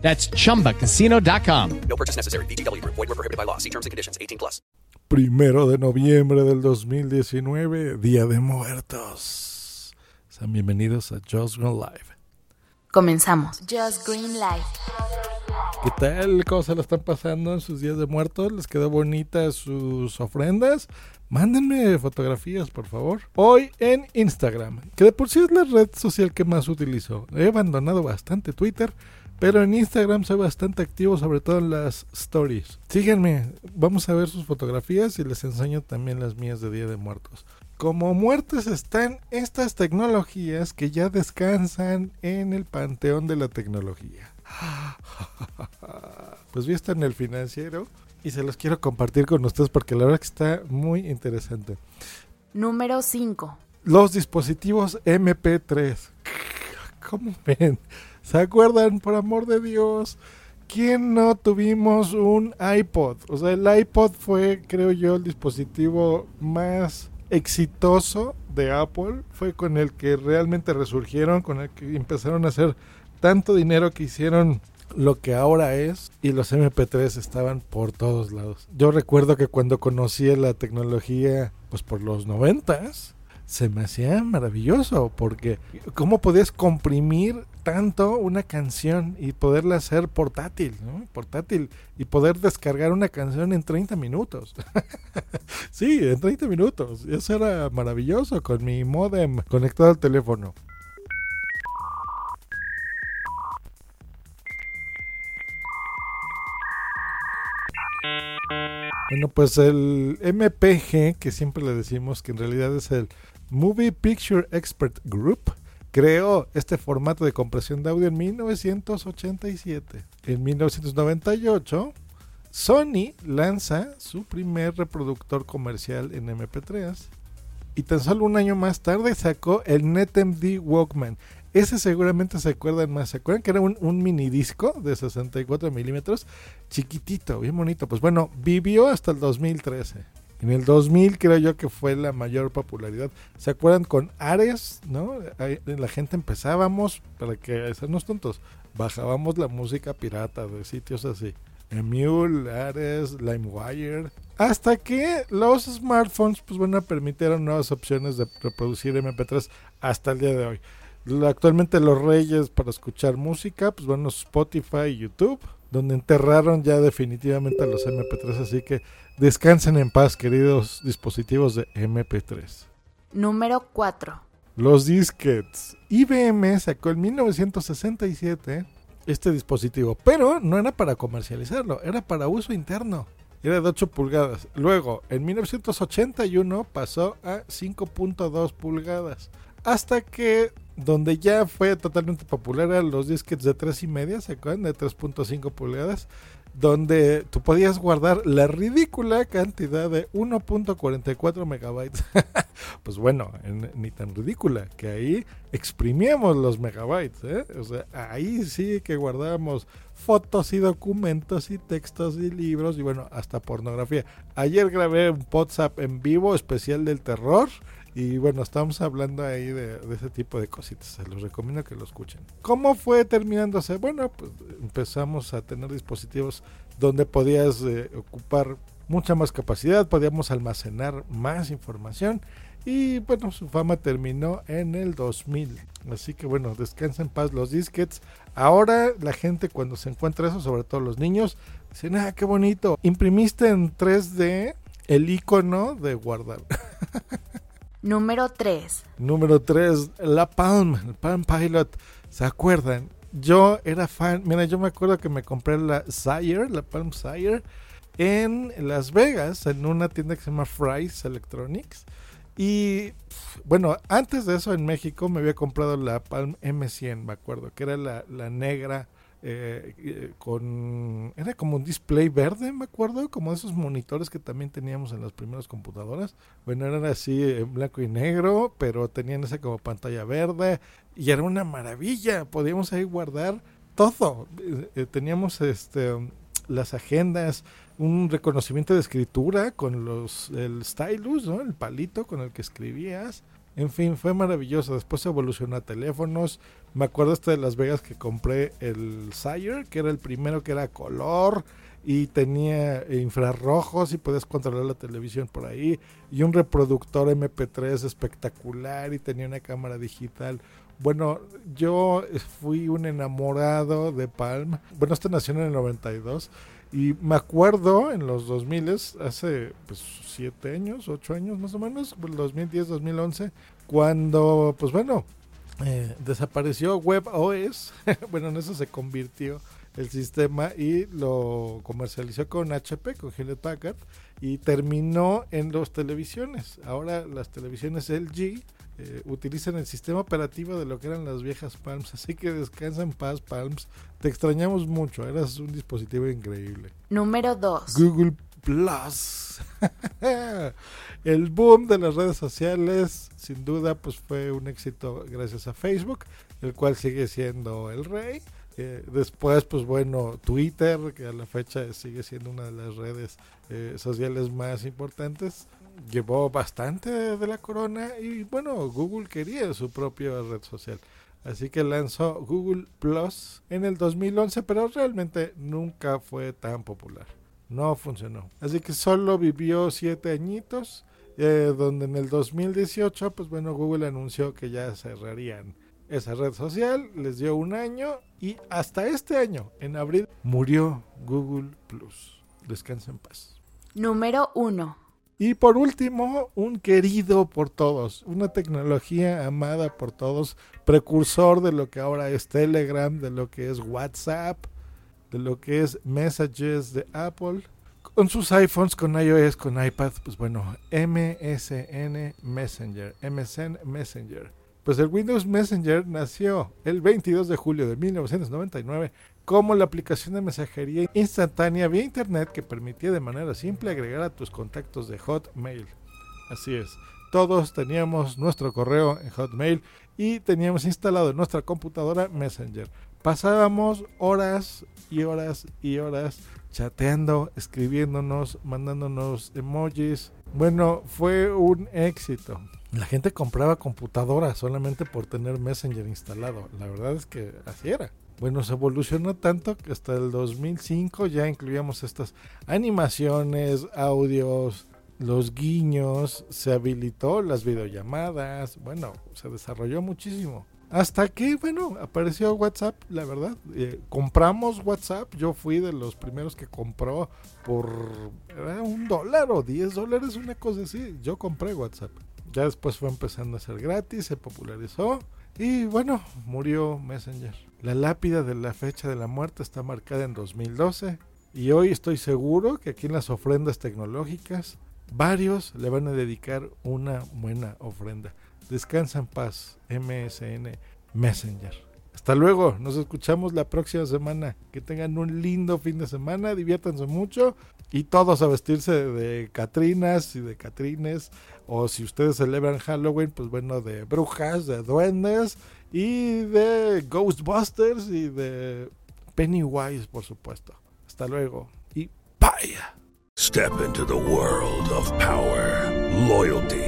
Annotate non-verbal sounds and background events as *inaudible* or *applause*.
That's chumbacasino.com. No purchase necessary. VGW Group. Void were prohibited by law. See terms and conditions. 18 plus. Primero de noviembre del 2019, Día de Muertos. Sean bienvenidos a Just Green Live. Comenzamos. Just Green Life. ¿Qué tal? ¿Cómo se la están pasando en sus días de muertos? ¿Les quedó bonitas sus ofrendas? Mándenme fotografías, por favor. Hoy en Instagram, que de por sí es la red social que más utilizo. He abandonado bastante Twitter, pero en Instagram soy bastante activo, sobre todo en las stories. Síganme, vamos a ver sus fotografías y les enseño también las mías de Día de Muertos. Como muertes están estas tecnologías que ya descansan en el panteón de la tecnología. *laughs* Pues vi esto en el financiero y se los quiero compartir con ustedes porque la verdad que está muy interesante. Número 5. Los dispositivos MP3. ¿Cómo ven? ¿Se acuerdan, por amor de Dios? ¿Quién no tuvimos un iPod? O sea, el iPod fue, creo yo, el dispositivo más exitoso de Apple. Fue con el que realmente resurgieron, con el que empezaron a hacer tanto dinero que hicieron lo que ahora es y los MP3 estaban por todos lados. Yo recuerdo que cuando conocí la tecnología, pues por los noventas, se me hacía maravilloso porque cómo podías comprimir tanto una canción y poderla hacer portátil, ¿no? Portátil y poder descargar una canción en 30 minutos. *laughs* sí, en 30 minutos. Eso era maravilloso con mi modem conectado al teléfono. Bueno, pues el MPG, que siempre le decimos que en realidad es el Movie Picture Expert Group, creó este formato de compresión de audio en 1987. En 1998, Sony lanza su primer reproductor comercial en MP3 y tan solo un año más tarde sacó el NetMD Walkman. Ese seguramente se acuerdan más. ¿Se acuerdan que era un, un mini disco de 64 milímetros? Chiquitito, bien bonito. Pues bueno, vivió hasta el 2013. En el 2000 creo yo que fue la mayor popularidad. ¿Se acuerdan con Ares? ¿No? Ahí, la gente empezábamos, para que hacernos tontos, bajábamos la música pirata de sitios así. Emule, Ares, LimeWire. Hasta que los smartphones, pues bueno, permitieron nuevas opciones de reproducir MP3 hasta el día de hoy. Actualmente los reyes para escuchar música, pues bueno, Spotify y YouTube, donde enterraron ya definitivamente a los MP3, así que descansen en paz, queridos dispositivos de MP3. Número 4. Los disquets. IBM sacó en 1967 este dispositivo, pero no era para comercializarlo, era para uso interno. Era de 8 pulgadas. Luego, en 1981 pasó a 5.2 pulgadas. Hasta que donde ya fue totalmente popular eran los disquets de 3 y media, ¿se acuerdan? De 3.5 pulgadas, donde tú podías guardar la ridícula cantidad de 1.44 megabytes. *laughs* pues bueno, en, ni tan ridícula, que ahí exprimíamos los megabytes, ¿eh? O sea, ahí sí que guardábamos fotos y documentos y textos y libros y bueno, hasta pornografía. Ayer grabé un WhatsApp en vivo especial del terror y bueno, estamos hablando ahí de, de, ese tipo de cositas. Se los recomiendo que lo escuchen. ¿Cómo fue terminándose? Bueno, pues empezamos a tener dispositivos donde podías eh, ocupar mucha más capacidad, podíamos almacenar más información. Y bueno, su fama terminó en el 2000. Así que bueno, descansa en paz los disquets. Ahora la gente cuando se encuentra eso, sobre todo los niños, dicen, ah, qué bonito. Imprimiste en 3D el icono de guardar. *laughs* Número 3. Número 3, la Palm, el Palm Pilot. ¿Se acuerdan? Yo era fan, mira, yo me acuerdo que me compré la Sire, la Palm Sire, en Las Vegas, en una tienda que se llama Fry's Electronics. Y bueno, antes de eso en México me había comprado la Palm M100, me acuerdo, que era la, la negra eh, eh, con... Era como un display verde, me acuerdo, como esos monitores que también teníamos en las primeras computadoras. Bueno, eran así en blanco y negro, pero tenían esa como pantalla verde y era una maravilla. Podíamos ahí guardar todo. Eh, eh, teníamos este las agendas, un reconocimiento de escritura con los el stylus, ¿no? El palito con el que escribías. En fin, fue maravilloso. Después evolucionó a teléfonos. Me acuerdo hasta de Las Vegas que compré el Sire, que era el primero que era color y tenía infrarrojos y podías controlar la televisión por ahí. Y un reproductor MP3 espectacular y tenía una cámara digital. Bueno, yo fui un enamorado de Palm. Bueno, esta nació en el 92. Y me acuerdo en los 2000, hace pues 7 años, 8 años más o menos, 2010, 2011, cuando, pues bueno, eh, desapareció WebOS, *laughs* bueno, en eso se convirtió el sistema y lo comercializó con HP, con Hewlett Packard, y terminó en las televisiones. Ahora las televisiones LG eh, utilizan el sistema operativo de lo que eran las viejas Palms. *laughs* Así que descansa en paz, Palms. Te extrañamos mucho. Eras un dispositivo increíble. Número 2. Google Plus. *laughs* el boom de las redes sociales, sin duda, pues fue un éxito gracias a Facebook, el cual sigue siendo el rey. Después, pues bueno, Twitter, que a la fecha sigue siendo una de las redes eh, sociales más importantes, llevó bastante de la corona y bueno, Google quería su propia red social. Así que lanzó Google Plus en el 2011, pero realmente nunca fue tan popular. No funcionó. Así que solo vivió siete añitos, eh, donde en el 2018, pues bueno, Google anunció que ya cerrarían esa red social, les dio un año y hasta este año, en abril, murió Google Plus. Descansa en paz. Número 1. Y por último, un querido por todos, una tecnología amada por todos, precursor de lo que ahora es Telegram, de lo que es WhatsApp, de lo que es Messages de Apple, con sus iPhones, con iOS, con iPad, pues bueno, MSN Messenger, MSN Messenger. Pues el Windows Messenger nació el 22 de julio de 1999 como la aplicación de mensajería instantánea vía Internet que permitía de manera simple agregar a tus contactos de Hotmail. Así es, todos teníamos nuestro correo en Hotmail y teníamos instalado en nuestra computadora Messenger. Pasábamos horas y horas y horas chateando, escribiéndonos, mandándonos emojis. Bueno, fue un éxito. La gente compraba computadoras solamente por tener Messenger instalado. La verdad es que así era. Bueno, se evolucionó tanto que hasta el 2005 ya incluíamos estas animaciones, audios, los guiños, se habilitó las videollamadas, bueno, se desarrolló muchísimo. Hasta que, bueno, apareció WhatsApp, la verdad. Eh, compramos WhatsApp, yo fui de los primeros que compró por era un dólar o 10 dólares, una cosa así. Yo compré WhatsApp. Ya después fue empezando a ser gratis, se popularizó y bueno, murió Messenger. La lápida de la fecha de la muerte está marcada en 2012 y hoy estoy seguro que aquí en las ofrendas tecnológicas varios le van a dedicar una buena ofrenda. Descansa en paz, MSN Messenger. Hasta luego, nos escuchamos la próxima semana. Que tengan un lindo fin de semana, diviértanse mucho y todos a vestirse de Catrinas y de Catrines. O si ustedes celebran Halloween, pues bueno, de brujas, de duendes y de Ghostbusters y de Pennywise, por supuesto. Hasta luego y bye. Step into the world of power, loyalty,